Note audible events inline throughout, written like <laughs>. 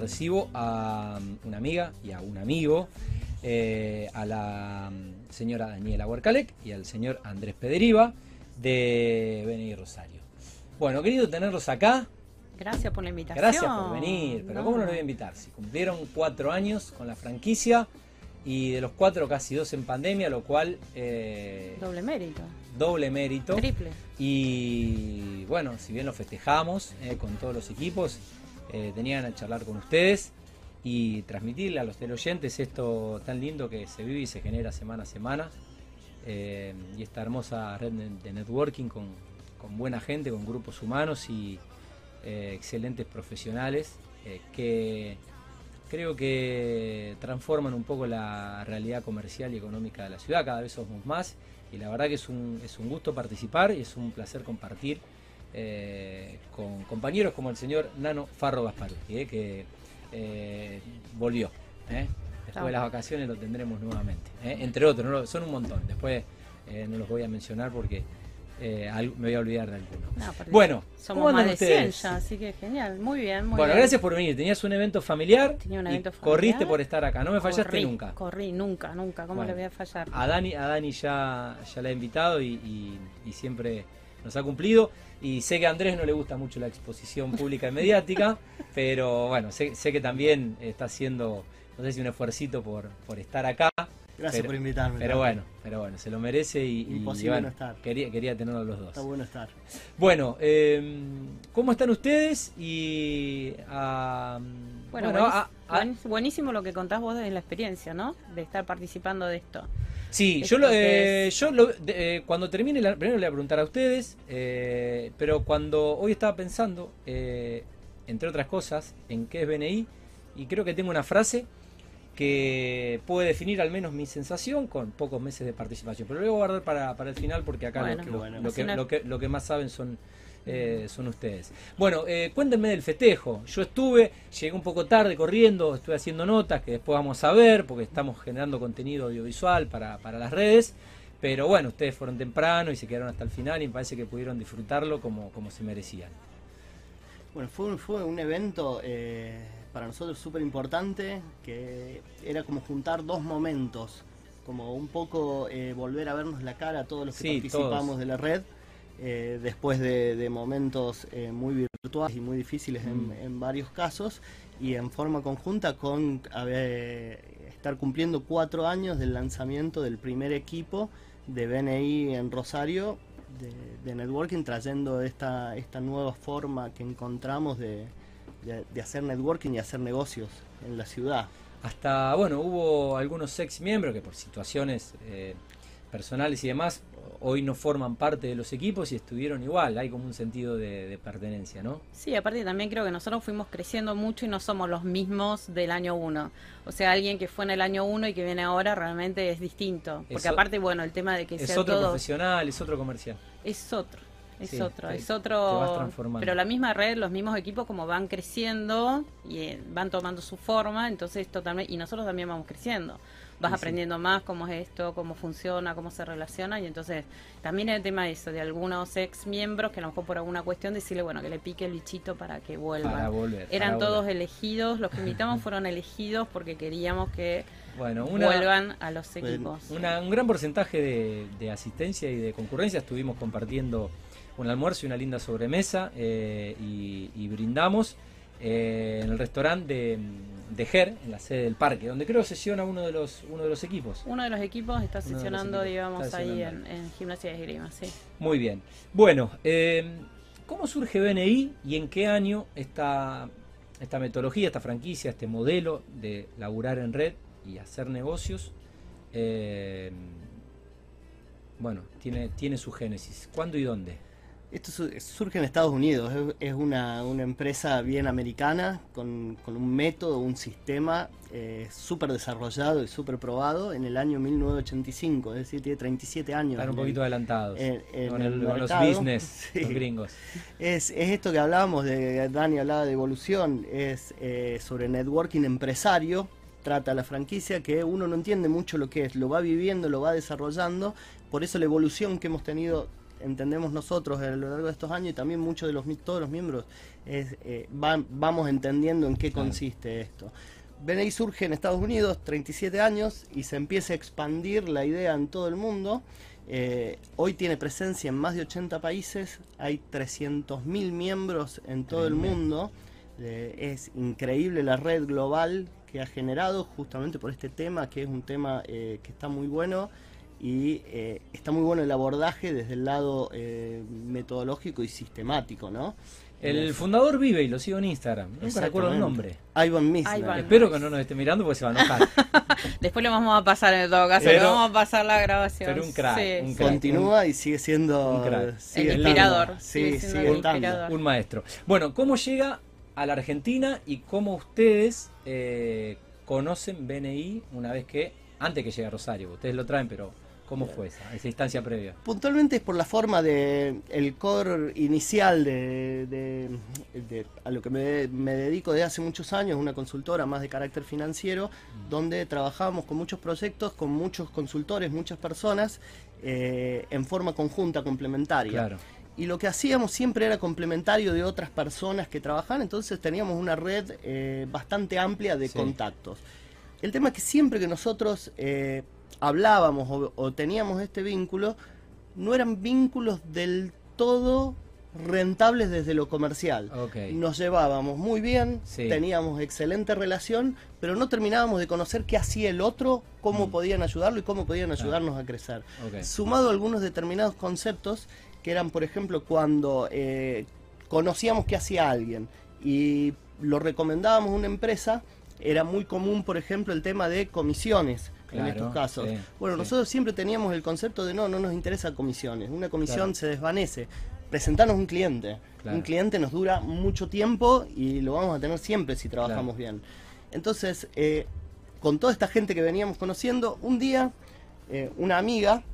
Recibo a um, una amiga y a un amigo, eh, a la um, señora Daniela Huercalec y al señor Andrés Pederiva de Beni Rosario. Bueno, querido tenerlos acá. Gracias por la invitación. Gracias por venir, pero ¿cómo no los voy a invitar? Si cumplieron cuatro años con la franquicia y de los cuatro casi dos en pandemia, lo cual... eh, doble mérito. Doble mérito. Triple. Y bueno, si bien lo festejamos eh, con todos los equipos, eh, tenían a charlar con ustedes y transmitirle a los teleoyentes esto tan lindo que se vive y se genera semana a semana. Eh, y esta hermosa red de, networking con, buena gente, con grupos humanos y eh, excelentes profesionales que creo que transforman un poco la realidad comercial y económica de la ciudad. Cada vez somos más y la verdad que es un, es un gusto participar y es un placer compartir eh, con compañeros como el señor Nano Farro Gasparuti, eh, que eh, volvió. Después de las vacaciones lo tendremos nuevamente. Entre otros, son un montón. Después no los voy a mencionar porque me voy a olvidar de alguno. bueno, somos más de 100 ya, así que genial. Muy bien, muy Bueno, gracias por venir. Tenías un evento familiar. Tenía un evento familiar. Corriste por estar acá. No me fallaste nunca. Corrí, nunca, nunca. ¿Cómo le voy a fallar? A Dani, a Dani ya, ya la he invitado y siempre nos ha cumplido. Y sé que a Andrés no le gusta mucho la exposición pública y mediática, <laughs> pero bueno, sé, que también está haciendo, no sé si un esfuercito por, por estar acá. Gracias por invitarme. Pero bueno, pero bueno, se lo merece y, Imposible no estar. Quería, quería tenerlos los dos. Está bueno estar. Bueno, em, ¿cómo están ustedes? Y bueno, buenísimo lo que contás vos de la experiencia, ¿no? De estar participando de esto. Sí, yo, lo, eh, yo lo, eh, cuando termine, la, primero le voy a preguntar a ustedes, eh, pero cuando hoy estaba pensando, entre otras cosas, en qué es BNI, y creo que tengo una frase que puede definir al menos mi sensación con pocos meses de participación, pero lo voy a guardar para, para el final porque acá lo, que, lo, que, lo que más saben son eh, son ustedes. Bueno, eh, cuéntenme del festejo. Yo estuve, llegué un poco tarde corriendo, estuve haciendo notas que después vamos a ver porque estamos generando contenido audiovisual para, las redes. Pero bueno, ustedes fueron temprano y se quedaron hasta el final y me parece que pudieron disfrutarlo como, como se merecían. Bueno, fue, fue un evento eh, para nosotros súper importante, que era como juntar dos momentos, como un poco volver a vernos la cara a todos los que participamos de la red eh, después de, momentos eh, muy virtuales y muy difíciles mm. en, varios casos, y en forma conjunta con estar cumpliendo cuatro años del lanzamiento del primer equipo de BNI en Rosario de, networking, trayendo esta, esta nueva forma que encontramos de, hacer networking y hacer negocios en la ciudad. Hasta, bueno, hubo algunos ex miembros que por situaciones eh, personales y demás hoy no forman parte de los equipos y estuvieron igual, hay como un sentido de, pertenencia, ¿no? Sí, aparte también creo que nosotros fuimos creciendo mucho y no somos los mismos del año uno. O sea, alguien que fue en el año uno y que viene ahora realmente es distinto. Porque aparte, bueno, el tema de que es otro profesional, es otro comercial. Es otro. Es otro, es otro. Pero la misma red, los mismos equipos como van creciendo y eh, van tomando su forma, entonces totalmente y nosotros también vamos creciendo vas aprendiendo más cómo es esto, cómo funciona, cómo se relaciona y entonces también el tema de eso, de algunos ex miembros que a lo mejor por alguna cuestión decirle, bueno, que le pique el bichito para que vuelva. Para volver, Eran todos elegidos, los que <laughs> invitamos fueron elegidos porque queríamos que vuelvan a los equipos. un gran porcentaje de, asistencia y de concurrencia estuvimos compartiendo un almuerzo y una linda sobremesa eh, y, brindamos eh, en el restaurante de GER, en la sede del parque, donde creo sesiona uno de los uno de los equipos. Uno de los equipos está sesionando, digamos, ahí en, Gimnasia de Esgrima, sí. Muy bien. Bueno, eh, ¿cómo surge BNI y en qué año esta, esta metodología, esta franquicia, este modelo de laburar en red y hacer negocios? Eh, bueno, tiene, tiene su génesis. ¿Cuándo y dónde? Esto surge en Estados Unidos, es una, empresa bien americana, con, un método, un sistema eh, súper desarrollado y súper probado en el año 1985, es decir, tiene 37 años. Están un poquito adelantados con, los business, <laughs> los gringos. Es, esto que hablábamos, de Dani hablaba de evolución, es eh, sobre networking empresario, trata la franquicia, que uno no entiende mucho lo que es, lo va viviendo, lo va desarrollando, por eso la evolución que hemos tenido entendemos nosotros a lo largo de estos años y también muchos de los todos los miembros es, eh, vamos entendiendo en qué consiste esto. BNI surge en Estados Unidos, 37 años, y se empieza a expandir la idea en todo el mundo. Eh, hoy tiene presencia en más de 80 países, hay 300.000 miembros en todo el mundo. Eh, es increíble la red global que ha generado justamente por este tema, que es un tema que está muy bueno y está muy bueno el abordaje desde el lado metodológico y sistemático, ¿no? El fundador vive y lo sigo en Instagram. Nunca recuerdo el nombre. Ivan Misner. Espero que no nos esté mirando porque se va a enojar. <laughs> Después lo vamos a pasar en todo caso. le vamos a pasar la grabación. Pero un crack. Continúa y sigue siendo un crack. el inspirador. Sí, Un maestro. Bueno, ¿cómo llega a la Argentina y cómo ustedes eh, conocen BNI una vez que, antes que llegue a Rosario? Ustedes lo traen, pero ¿Cómo fue esa, esa instancia previa? Puntualmente es por la forma de el core inicial de, a lo que me, dedico desde hace muchos años, una consultora más de carácter financiero, mm. donde trabajamos con muchos proyectos, con muchos consultores, muchas personas, eh, en forma conjunta, complementaria. Y lo que hacíamos siempre era complementario de otras personas que trabajaban, entonces teníamos una red eh, bastante amplia de contactos. El tema es que siempre que nosotros eh, hablábamos o, teníamos este vínculo, no eran vínculos del todo rentables desde lo comercial. Nos llevábamos muy bien, teníamos excelente relación, pero no terminábamos de conocer qué hacía el otro, cómo mm. podían ayudarlo y cómo podían ayudarnos a crecer. Sumado a algunos determinados conceptos que eran, por ejemplo, cuando eh, conocíamos qué hacía alguien y lo recomendábamos a una empresa, era muy común, por ejemplo, el tema de comisiones en estos casos. bueno, nosotros siempre teníamos el concepto de no, no nos interesa comisiones. Una comisión se desvanece. Presentarnos un cliente. Un cliente nos dura mucho tiempo y lo vamos a tener siempre si trabajamos bien. Entonces, eh, con toda esta gente que veníamos conociendo, un día eh, una amiga,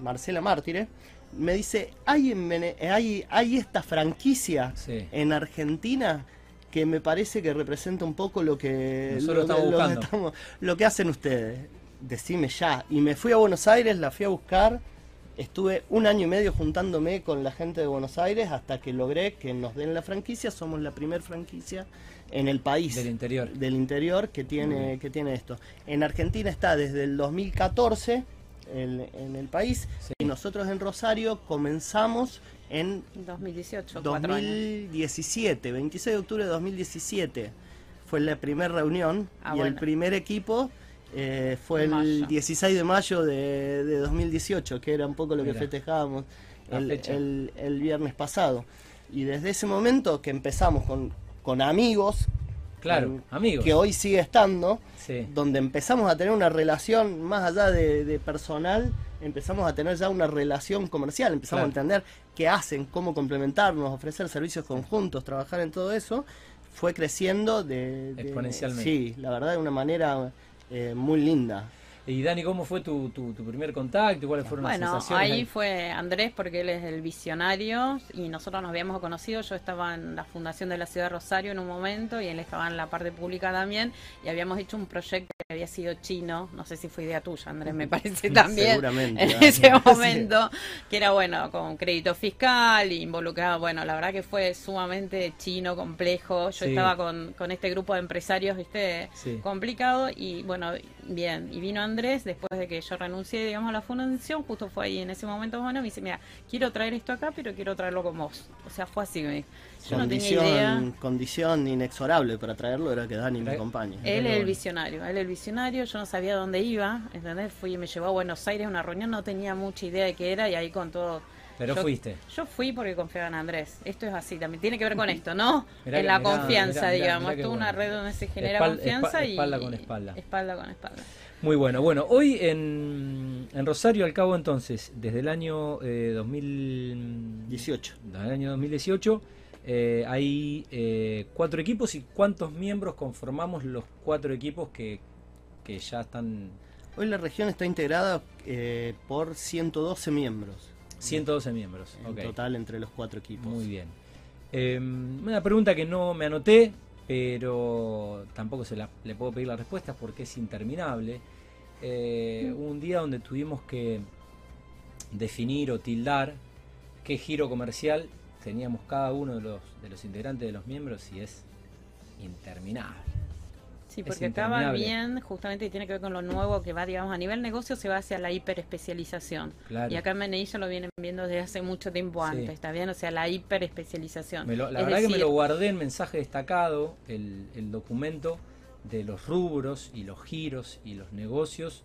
Marcela Mártire, me dice, hay, en hay, hay esta franquicia en Argentina que me parece que representa un poco lo que, lo, que hacen ustedes. Decime ya. Y me fui a Buenos Aires, la fui a buscar. Estuve un año y medio juntándome con la gente de Buenos Aires hasta que logré que nos den la franquicia. Somos la primer franquicia en el país del interior, del interior que tiene que tiene esto. En Argentina está desde el 2014 en, el país y nosotros en Rosario comenzamos en 2018. 2017, 26 de octubre de 2017 fue la primera reunión ah, y el primer equipo eh, fue el 16 de mayo de, 2018, que era un poco lo que festejábamos el, el, viernes pasado. Y desde ese momento que empezamos con, con amigos, claro, amigos. que hoy sigue estando, donde empezamos a tener una relación más allá de, personal, empezamos a tener ya una relación comercial, empezamos a entender qué hacen, cómo complementarnos, ofrecer servicios conjuntos, trabajar en todo eso, fue creciendo de, exponencialmente. Sí, la verdad de una manera eh, muy linda. Y Dani, ¿cómo fue tu, tu, primer contacto? ¿Cuáles fueron las sensaciones? Ahí fue Andrés porque él es el visionario y nosotros nos habíamos conocido. Yo estaba en la fundación de la ciudad de Rosario en un momento y él estaba en la parte pública también y habíamos hecho un proyecto que había sido chino. No sé si fue idea tuya, Andrés, me parece también. Seguramente. En ese momento, que era bueno, con crédito fiscal, involucrado. Bueno, la verdad que fue sumamente chino, complejo. Yo estaba con, con este grupo de empresarios, viste, complicado y bueno, bien. Y vino Andrés Andrés, después de que yo renuncié, digamos, a la fundación, justo fue ahí en ese momento, bueno, me dice, mira, quiero traer esto acá, pero quiero traerlo con vos. O sea, fue así, me Yo no tenía idea. Condición inexorable para traerlo era que Dani me acompañe. Él es el visionario, él es el visionario, yo no sabía dónde iba, ¿entendés? Fui y me llevó a Buenos Aires a una reunión, no tenía mucha idea de qué era y ahí con todo... Pero fuiste. Yo fui porque confiaba en Andrés. Esto es así, también tiene que ver con esto, ¿no? <laughs> en la confianza, digamos. Esto es una red donde se genera confianza y... Espalda con espalda. Espalda con espalda. Muy bueno. Bueno, hoy en, en Rosario, al cabo entonces, desde el año 2018, desde el año 2018 eh, hay eh, cuatro equipos y cuántos miembros conformamos los cuatro equipos que, que ya están... Hoy la región está integrada eh, por 112 miembros. 112 miembros. En total entre los cuatro equipos. Muy bien. una pregunta que no me anoté, pero tampoco se la, le puedo pedir la respuesta porque es interminable. Eh, un día donde tuvimos que definir o tildar qué giro comercial teníamos cada uno de los, de los integrantes de los miembros y es interminable. Sí, porque acaba bien, justamente tiene que ver con lo nuevo que va, digamos, a nivel negocio se va hacia la hiperespecialización. Claro. Y acá en MNI ya lo vienen viendo desde hace mucho tiempo antes, ¿está bien? O sea, la hiperespecialización. la verdad que me lo guardé en mensaje destacado, el, el documento de los rubros y los giros y los negocios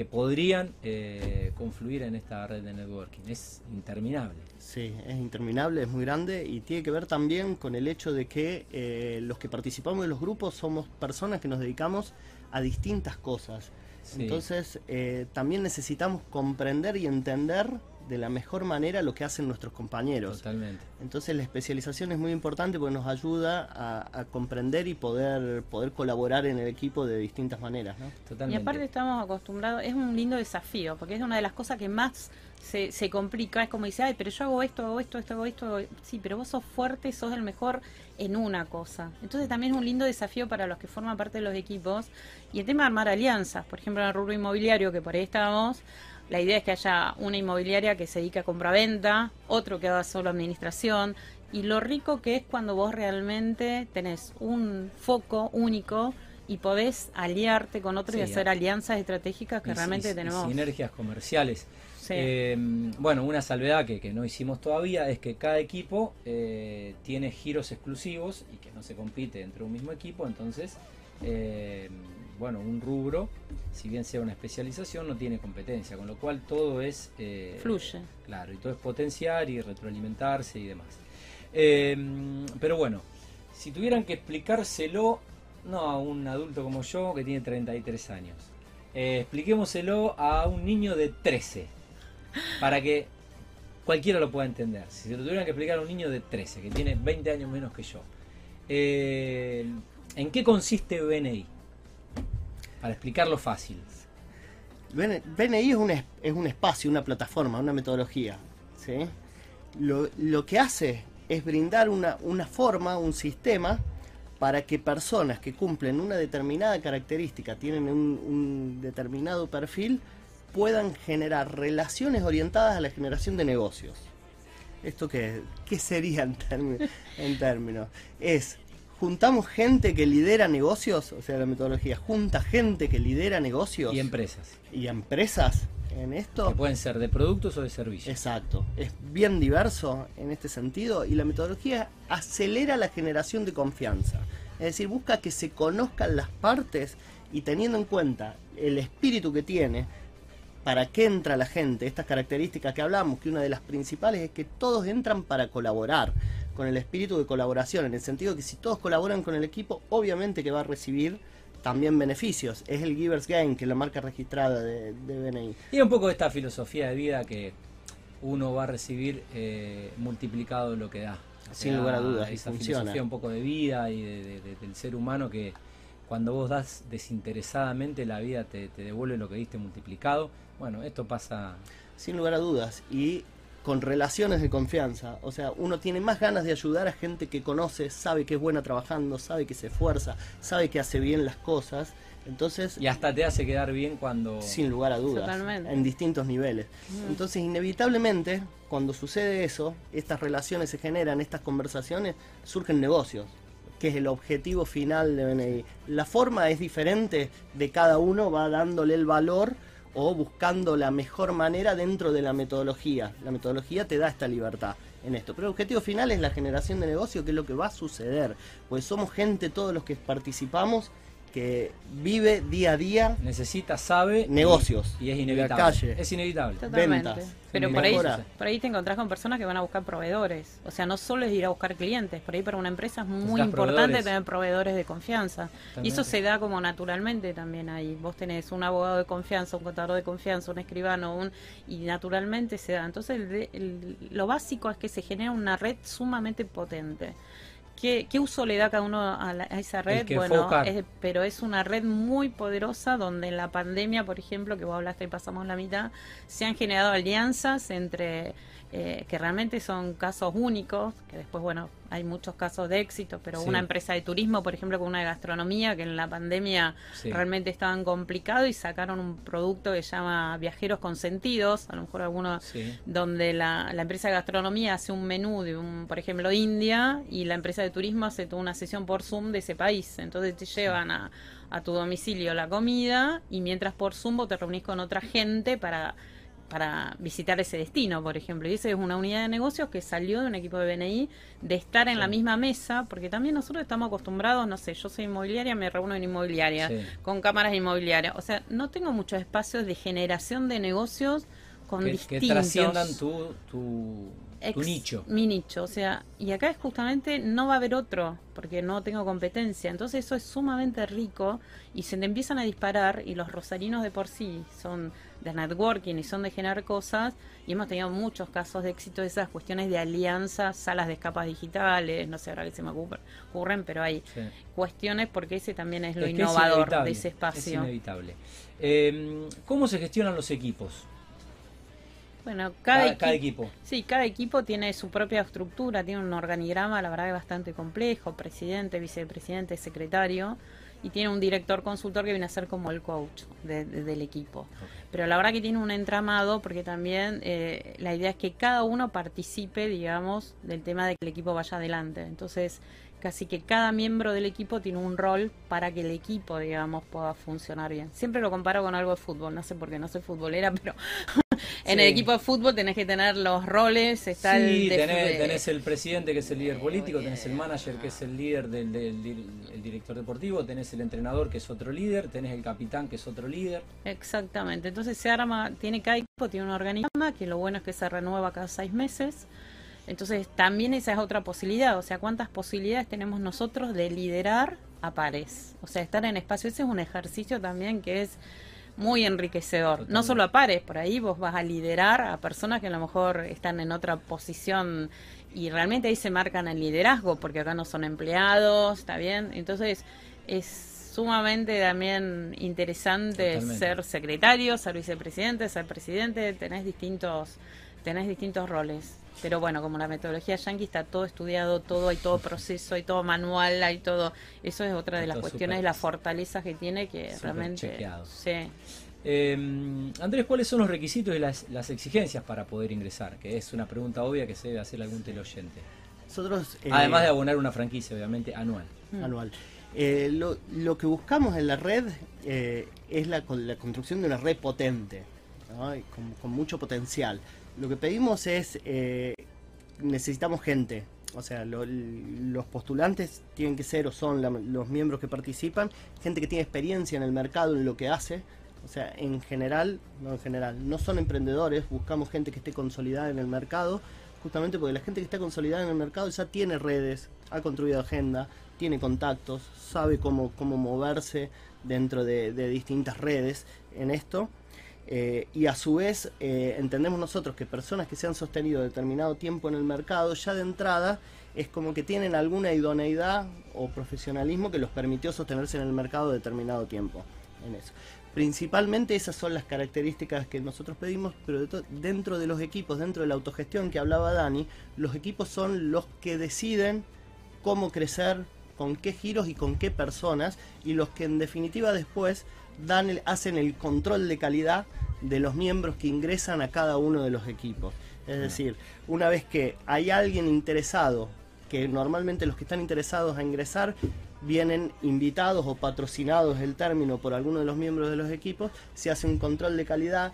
que podrían eh, confluir en esta red de networking. Es interminable. Sí, es interminable, es muy grande y tiene que ver también con el hecho de que eh, los que participamos de los grupos somos personas que nos dedicamos a distintas cosas. Entonces, eh, también necesitamos comprender y entender de la mejor manera lo que hacen nuestros compañeros. Totalmente. Entonces la especialización es muy importante porque nos ayuda a, comprender y poder, poder colaborar en el equipo de distintas maneras. ¿no? Totalmente. Y aparte estamos acostumbrados, es un lindo desafío, porque es una de las cosas que más se, se complica, es como dice, ay, pero yo hago esto, hago esto, esto, hago esto, sí, pero vos sos fuerte, sos el mejor en una cosa. Entonces también es un lindo desafío para los que forman parte de los equipos. Y el tema de armar alianzas, por ejemplo en el rubro inmobiliario, que por ahí estábamos, la idea es que haya una inmobiliaria que se dedique a compra-venta, otro que haga solo administración, y lo rico que es cuando vos realmente tenés un foco único y podés aliarte con otros y hacer alianzas estratégicas que realmente tenemos. Sinergias comerciales. Eh, bueno, una salvedad que, que, no hicimos todavía es que cada equipo eh, tiene giros exclusivos y que no se compite entre un mismo equipo, entonces eh, bueno, un rubro, si bien sea una especialización, no tiene competencia, con lo cual todo es... Eh, Fluye. Claro, y todo es potenciar y retroalimentarse y demás. Em, pero bueno, si tuvieran que explicárselo, no a un adulto como yo que tiene 33 años, eh, expliquémoselo a un niño de 13, para que cualquiera lo pueda entender. Si se lo tuvieran que explicar a un niño de 13, que tiene 20 años menos que yo, eh, ¿en qué consiste BNI? Para explicarlo fácil. BNI es un, es un espacio, una plataforma, una metodología. ¿sí? Lo, que hace es brindar una, una forma, un sistema para que personas que cumplen una determinada característica, tienen un, determinado perfil, puedan generar relaciones orientadas a la generación de negocios. ¿Esto qué, qué sería en términos? Es juntamos gente que lidera negocios, o sea, la metodología junta gente que lidera negocios. Y empresas. Y empresas en esto. Que pueden ser de productos o de servicios. Exacto. Es bien diverso en este sentido y la metodología acelera la generación de confianza. Es decir, busca que se conozcan las partes y teniendo en cuenta el espíritu que tiene, para qué entra la gente, estas características que hablamos, que una de las principales es que todos entran para colaborar con el espíritu de colaboración, en el sentido que si todos colaboran con el equipo, obviamente que va a recibir también beneficios. Es el Givers Gain, que es la marca registrada de, BNI. Y un poco esta filosofía de vida que uno va a recibir eh, multiplicado lo que da. Sin lugar a dudas, esa filosofía un poco de vida y del ser humano que cuando vos das desinteresadamente la vida te, te devuelve lo que diste multiplicado. Bueno, esto pasa... Sin lugar a dudas. Y con relaciones de confianza. O sea, uno tiene más ganas de ayudar a gente que conoce, sabe que es buena trabajando, sabe que se esfuerza, sabe que hace bien las cosas. Entonces, y hasta te hace quedar bien cuando... Sin lugar a dudas, en distintos niveles. Entonces, inevitablemente, cuando sucede eso, estas relaciones se generan, estas conversaciones, surgen negocios, que es el objetivo final de BNI. La forma es diferente de cada uno, va dándole el valor o buscando la mejor manera dentro de la metodología. La metodología te da esta libertad en esto. Pero el objetivo final es la generación de negocio, que es lo que va a suceder. Pues somos gente, todos los que participamos, que vive día a día. Necesita, sabe. Negocios. Y, es inevitable. Calle, es inevitable. Totalmente. Pero por ahí, por ahí te encontrás con personas que van a buscar proveedores. O sea, no solo es ir a buscar clientes. Por ahí para una empresa es muy importante tener proveedores de confianza. Y eso se da como naturalmente también ahí. Vos tenés un abogado de confianza, un contador de confianza, un escribano, un y naturalmente se da. Entonces lo básico es que se genera una red sumamente potente. ¿Qué, uso le da cada uno a, esa red? Bueno, pero es una red muy poderosa donde en la pandemia, por ejemplo, que vos hablaste y pasamos la mitad, se han generado alianzas entre eh, que realmente son casos únicos, que después, bueno, hay muchos casos de éxito, pero una empresa de turismo, por ejemplo, con una de gastronomía, que en la pandemia realmente estaban complicados y sacaron un producto que se llama Viajeros Consentidos, a lo mejor algunos, donde la, la, empresa de gastronomía hace un menú de, un, por ejemplo, India, y la empresa de turismo hace toda una sesión por Zoom de ese país. Entonces te llevan a, a tu domicilio la comida y mientras por Zoom te reunís con otra gente para para visitar ese destino, por ejemplo. Y esa es una unidad de negocios que salió de un equipo de BNI de estar en la misma mesa, porque también nosotros estamos acostumbrados, no sé, yo soy inmobiliaria, me reúno en inmobiliaria, con cámaras inmobiliarias. O sea, no tengo muchos espacios de generación de negocios con distintos. Que trasciendan tu, tu nicho. Mi nicho, o sea, y acá es justamente no va a haber otro, porque no tengo competencia. Entonces eso es sumamente rico y se te empiezan a disparar y los rosarinos de por sí son de networking y son de generar cosas y hemos tenido muchos casos de éxito de esas cuestiones de alianzas, salas de escapas digitales, no sé ahora que se me ocurren, pero hay cuestiones porque ese también es lo innovador de ese espacio. Es inevitable. Eh, ¿Cómo se gestionan los equipos? Bueno, cada, equipo. Sí, cada equipo tiene su propia estructura, tiene un organigrama, la verdad es bastante complejo, presidente, vicepresidente, secretario, y tiene un director consultor que viene a ser como el coach del equipo. Pero la verdad que tiene un entramado porque también eh, la idea es que cada uno participe, digamos, del tema de que el equipo vaya adelante. Entonces, casi que cada miembro del equipo tiene un rol para que el equipo, digamos, pueda funcionar bien. Siempre lo comparo con algo de fútbol, no sé por qué no soy futbolera, <laughs> pero en el equipo de fútbol tenés que tener los roles. Está sí, tenés, el presidente que es el líder político, tenés el manager que es el líder del, director deportivo, tenés el entrenador que es otro líder, tenés el capitán que es otro líder. Exactamente, entonces se arma, tiene cada equipo, tiene un organigrama que lo bueno es que se renueva cada seis meses. Entonces también esa es otra posibilidad, o sea, cuántas posibilidades tenemos nosotros de liderar a pares, o sea, estar en espacio, ese es un ejercicio también que es muy enriquecedor. No solo a pares, por ahí vos vas a liderar a personas que a lo mejor están en otra posición y realmente ahí se marcan el liderazgo, porque acá no son empleados, ¿está bien? Entonces es sumamente también interesante ser secretario, ser vicepresidente, ser presidente, tenés distintos, tenés distintos roles. Pero bueno, como la metodología yankee está todo estudiado, todo, hay todo proceso, hay todo manual, hay todo. Eso es otra de las cuestiones, de las fortalezas que tiene que realmente. Sí. Eh, Andrés, ¿cuáles son los requisitos y las, exigencias para poder ingresar? Que es una pregunta obvia que se debe hacer algún teleoyente. Nosotros, eh, Además de abonar una franquicia, obviamente, anual. Mm. Anual. Eh, lo, lo, que buscamos en la red eh, es la, la, construcción de una red potente, con, con mucho potencial lo que pedimos es, eh, necesitamos gente. O sea, los postulantes tienen que ser o son los miembros que participan, gente que tiene experiencia en el mercado, en lo que hace. O sea, en general, no en general, no son emprendedores, buscamos gente que esté consolidada en el mercado, justamente porque la gente que está consolidada en el mercado ya tiene redes, ha construido agenda, tiene contactos, sabe cómo, cómo moverse dentro de distintas redes en esto eh, y a su vez eh, entendemos nosotros que personas que se han sostenido determinado tiempo en el mercado ya de entrada es como que tienen alguna idoneidad o profesionalismo que los permitió sostenerse en el mercado determinado tiempo en eso. Principalmente esas son las características que nosotros pedimos, pero dentro de los equipos, dentro de la autogestión que hablaba Dani, los equipos son los que deciden cómo crecer, con qué giros y con qué personas, y los que en definitiva después dan hacen el control de calidad de los miembros que ingresan a cada uno de los equipos. Es decir, una vez que hay alguien interesado, que normalmente los que están interesados a ingresar vienen invitados o patrocinados el término por alguno de los miembros de los equipos, se hace un control de calidad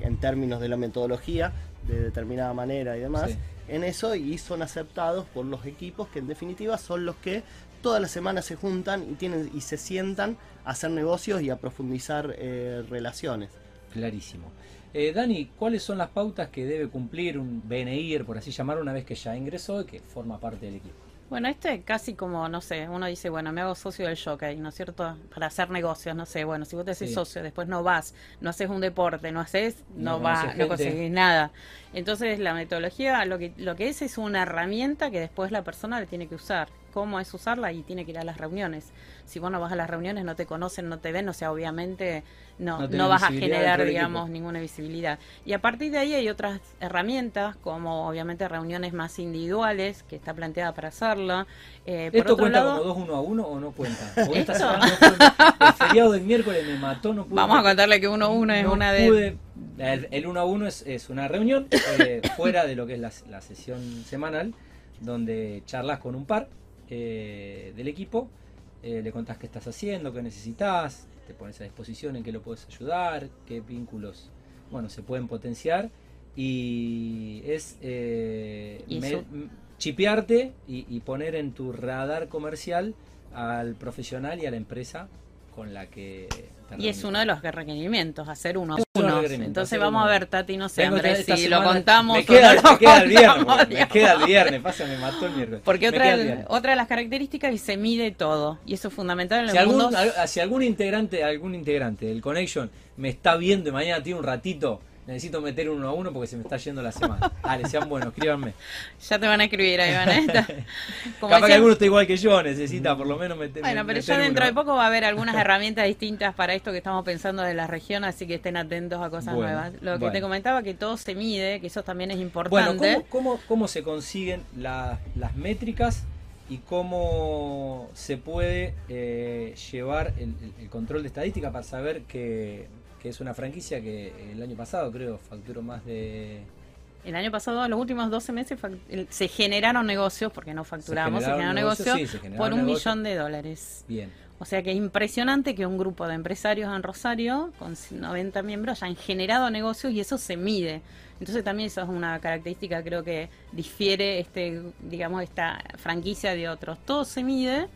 en términos de la metodología de determinada manera y demás. En eso y son aceptados por los equipos que en definitiva son los que todas las semanas se juntan y tienen y se sientan a hacer negocios y a profundizar eh, relaciones. Clarísimo. Eh, Dani, ¿cuáles son las pautas que debe cumplir un BNI, por así llamarlo, una vez que ya ingresó y que forma parte del equipo? Bueno, este es casi como, no sé, uno dice, bueno, me hago socio del jockey, ¿no es cierto? Para hacer negocios, no sé, bueno, si vos te haces socio, después no vas, no haces un deporte, no haces, no, vas, no conseguís nada. Entonces, la metodología lo que, lo que es es una herramienta que después la persona le tiene que usar. Cómo es usarla y tiene que ir a las reuniones. Si vos no vas a las reuniones, no te conocen, no te ven, o sea, obviamente no, no, vas a generar, digamos, ninguna visibilidad. Y a partir de ahí hay otras herramientas, como obviamente reuniones más individuales, que está planteada para hacerla. Eh, ¿Esto cuenta como dos uno a uno o no cuenta? <laughs> el feriado del miércoles me mató, no pude. Vamos a contarle que uno a uno es una de... El, uno a uno es, es una reunión eh, fuera de lo que es la, la, sesión semanal, donde charlas con un par eh, del equipo, le contás qué estás haciendo, qué necesitas, te pones a disposición en qué lo puedes ayudar, qué vínculos bueno, se pueden potenciar y es eh, chipearte y, poner en tu radar comercial al profesional y a la empresa con la que y es uno de los requerimientos hacer uno a uno. entonces vamos a ver Tati no sé Andrés si lo contamos me queda, me queda el viernes me queda el viernes pasa me mató el miércoles. Porque otra, otra de las características es que se mide todo y eso es fundamental en el si algún, si algún integrante algún integrante del connection me está viendo y mañana tiene un ratito Necesito meter uno a uno porque se me está yendo la semana. Dale, sean buenos, escríbanme. <laughs> Ya te van a escribir ahí, van a Capaz que alguno está igual que yo, necesita por lo menos meter Bueno, pero ya dentro de poco va a haber algunas herramientas distintas para esto que estamos pensando de la región, así que estén atentos a cosas nuevas. Lo que te comentaba, que todo se mide, que eso también es importante. Bueno, ¿cómo, cómo, se consiguen las métricas? y cómo se puede eh, llevar el, control de estadística para saber que que es una franquicia que el año pasado creo facturó más de... El año pasado, los últimos 12 meses, se generaron negocios, porque no facturamos, se generaron, negocios, por un millón de dólares. Bien. O sea que es impresionante que un grupo de empresarios en Rosario, con 90 miembros, hayan generado negocios y eso se mide. Entonces también eso es una característica, creo que difiere este, digamos, esta franquicia de otros. Todo se mide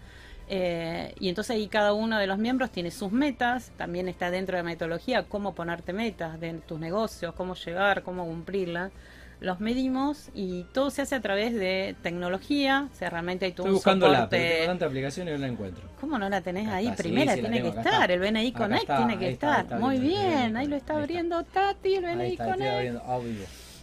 eh, y entonces ahí cada uno de los miembros tiene sus metas, también está dentro de la metodología cómo ponerte metas de tus negocios, cómo llegar, cómo cumplirlas. Los medimos y todo se hace a través de tecnología, o sea, realmente hay todo Estoy buscando la, pero tanta aplicación y no la encuentro. ¿Cómo no la tenés ahí? Primera tiene que estar, el BNI Connect tiene que estar. Muy bien, ahí lo está abriendo Tati, el BNI Connect.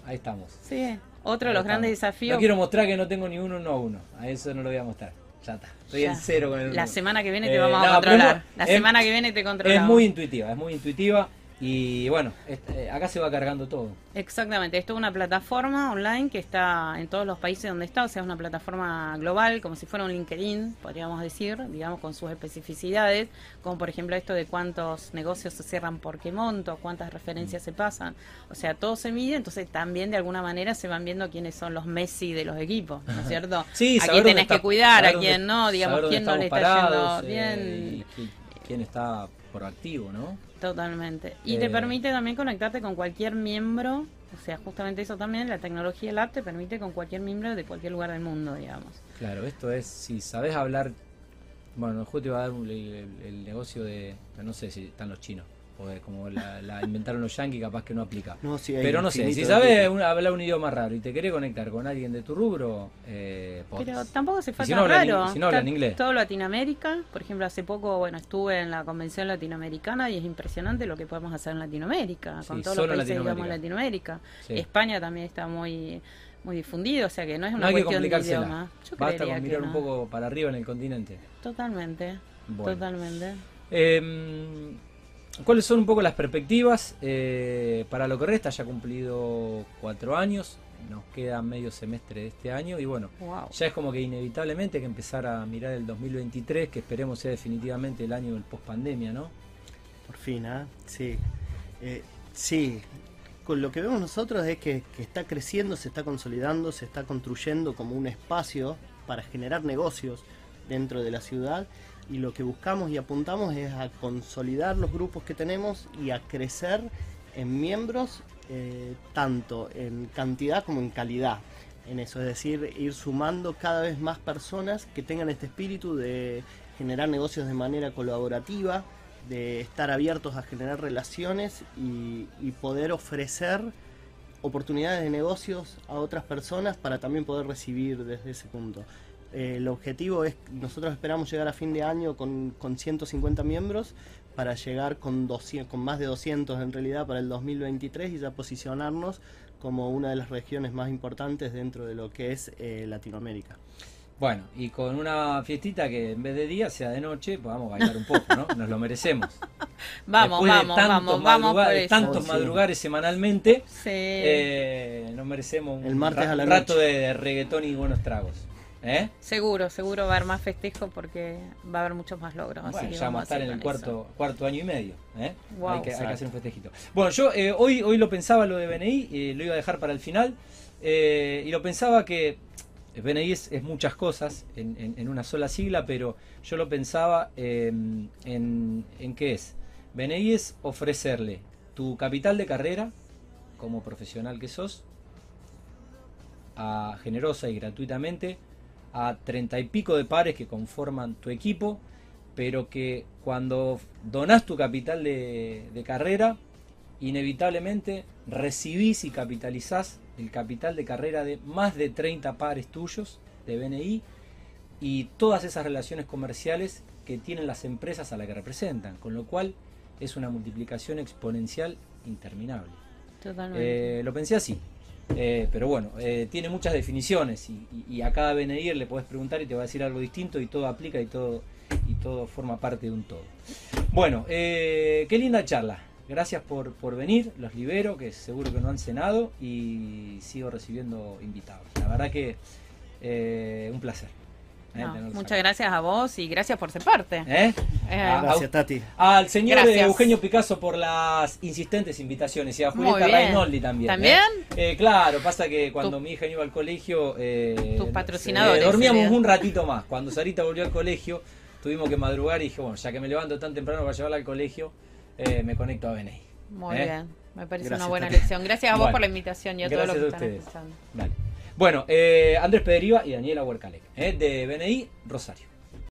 Ahí estamos. Sí, otro de los grandes desafíos. No quiero mostrar que no tengo ni uno, no uno. A eso no lo voy a mostrar. Ya está. Estoy en cero con el. La semana que viene te vamos a eh, controlar. La semana que viene te controlamos. Es muy intuitiva, es muy intuitiva. Y bueno, este, acá se va cargando todo. Exactamente, esto es una plataforma online que está en todos los países donde está, o sea, es una plataforma global, como si fuera un LinkedIn, podríamos decir, digamos, con sus especificidades, como por ejemplo esto de cuántos negocios se cierran por qué monto, cuántas referencias se pasan, o sea, todo se mide, entonces también de alguna manera se van viendo quiénes son los Messi de los equipos, ¿no es cierto? Sí, a quién tenés que cuidar, a quién no, digamos, quién no le está yendo bien. Eh, quién está proactivo, ¿no? Totalmente. Y te eh, permite también conectarte con cualquier miembro, o sea, justamente eso también, la tecnología app te permite con cualquier miembro de cualquier lugar del mundo, digamos. Claro, esto es, si sabes hablar, bueno, el te va a dar el negocio de, no sé si están los chinos como la, inventaron los yankees, capaz que no aplica. Pero no sé, si sabes hablar un idioma raro y te querés conectar con alguien de tu rubro, eh, Pero tampoco se falta si no raro. si no hablan inglés. Todo Latinoamérica, por ejemplo, hace poco bueno estuve en la convención latinoamericana y es impresionante lo que podemos hacer en Latinoamérica, con todos los países digamos Latinoamérica. España también está muy muy difundido, o sea que no es una cuestión de idioma. Yo Basta con mirar un poco para arriba en el continente. Totalmente, totalmente. Eh, ¿Cuáles son un poco las perspectivas eh, para lo que resta? Ya ha cumplido cuatro años, nos queda medio semestre de este año y bueno, ya es como que inevitablemente hay que empezar a mirar el 2023, que esperemos sea definitivamente el año del post pandemia, ¿no? Por fin, ¿ah? Sí. Eh, sí, con lo que vemos nosotros es que, que está creciendo, se está consolidando, se está construyendo como un espacio para generar negocios dentro de la ciudad y lo que buscamos y apuntamos es a consolidar los grupos que tenemos y a crecer en miembros eh, tanto en cantidad como en calidad en eso, es decir, ir sumando cada vez más personas que tengan este espíritu de generar negocios de manera colaborativa, de estar abiertos a generar relaciones y, y poder ofrecer oportunidades de negocios a otras personas para también poder recibir desde ese punto. Eh, el objetivo es, nosotros esperamos llegar a fin de año con, con 150 miembros para llegar con, 200, con más de 200 en realidad para el 2023 y ya posicionarnos como una de las regiones más importantes dentro de lo que es eh, Latinoamérica. Bueno, y con una fiestita que en vez de día sea de noche, podamos pues bailar un poco, ¿no? Nos lo merecemos. <laughs> vamos, vamos, vamos, vamos por tantos madrugares semanalmente, eh, nos merecemos un rato de reggaetón y buenos tragos. ¿Eh? Seguro, seguro va a haber más festejo porque va a haber muchos más logros. Bueno, ya vamos a estar en el cuarto, cuarto año y medio. ¿eh? hay, que, hacer un festejito. Bueno, yo eh, hoy, hoy lo pensaba lo de BNI, lo iba a dejar para el final. y lo pensaba que BNI es, muchas cosas en, una sola sigla, pero yo lo pensaba en, en qué es. BNI es ofrecerle tu capital de carrera como profesional que sos, a generosa y gratuitamente a treinta y pico de pares que conforman tu equipo, pero que cuando donás tu capital de, carrera, inevitablemente recibís y capitalizás el capital de carrera de más de 30 pares tuyos de BNI y todas esas relaciones comerciales que tienen las empresas a las que representan, con lo cual es una multiplicación exponencial interminable. Totalmente. Eh, lo pensé así. Eh, pero bueno, eh, tiene muchas definiciones y, a cada BNI le puedes preguntar y te va a decir algo distinto y todo aplica y todo, y todo forma parte de un todo. Bueno, eh, qué linda charla. Gracias por, por venir, los libero, que seguro que no han cenado y sigo recibiendo invitados. La verdad que un placer. Eh, muchas gracias a vos y gracias por ser parte. ¿Eh? eh gracias, Tati. Al señor Eugenio Picasso por las insistentes invitaciones y a Julieta Rainoldi también. ¿También? claro, pasa que cuando mi hija iba al colegio. Tus patrocinadores. dormíamos un ratito más. Cuando Sarita volvió al colegio, tuvimos que madrugar y dije, bueno, ya que me levanto tan temprano para llevarla al colegio, me conecto a BNI. Muy bien, me parece una buena lección. Gracias a vos por la invitación y a todos los que están escuchando. Bueno, eh, Andrés Pederiva y Daniela Huercalec, eh, de BNI Rosario.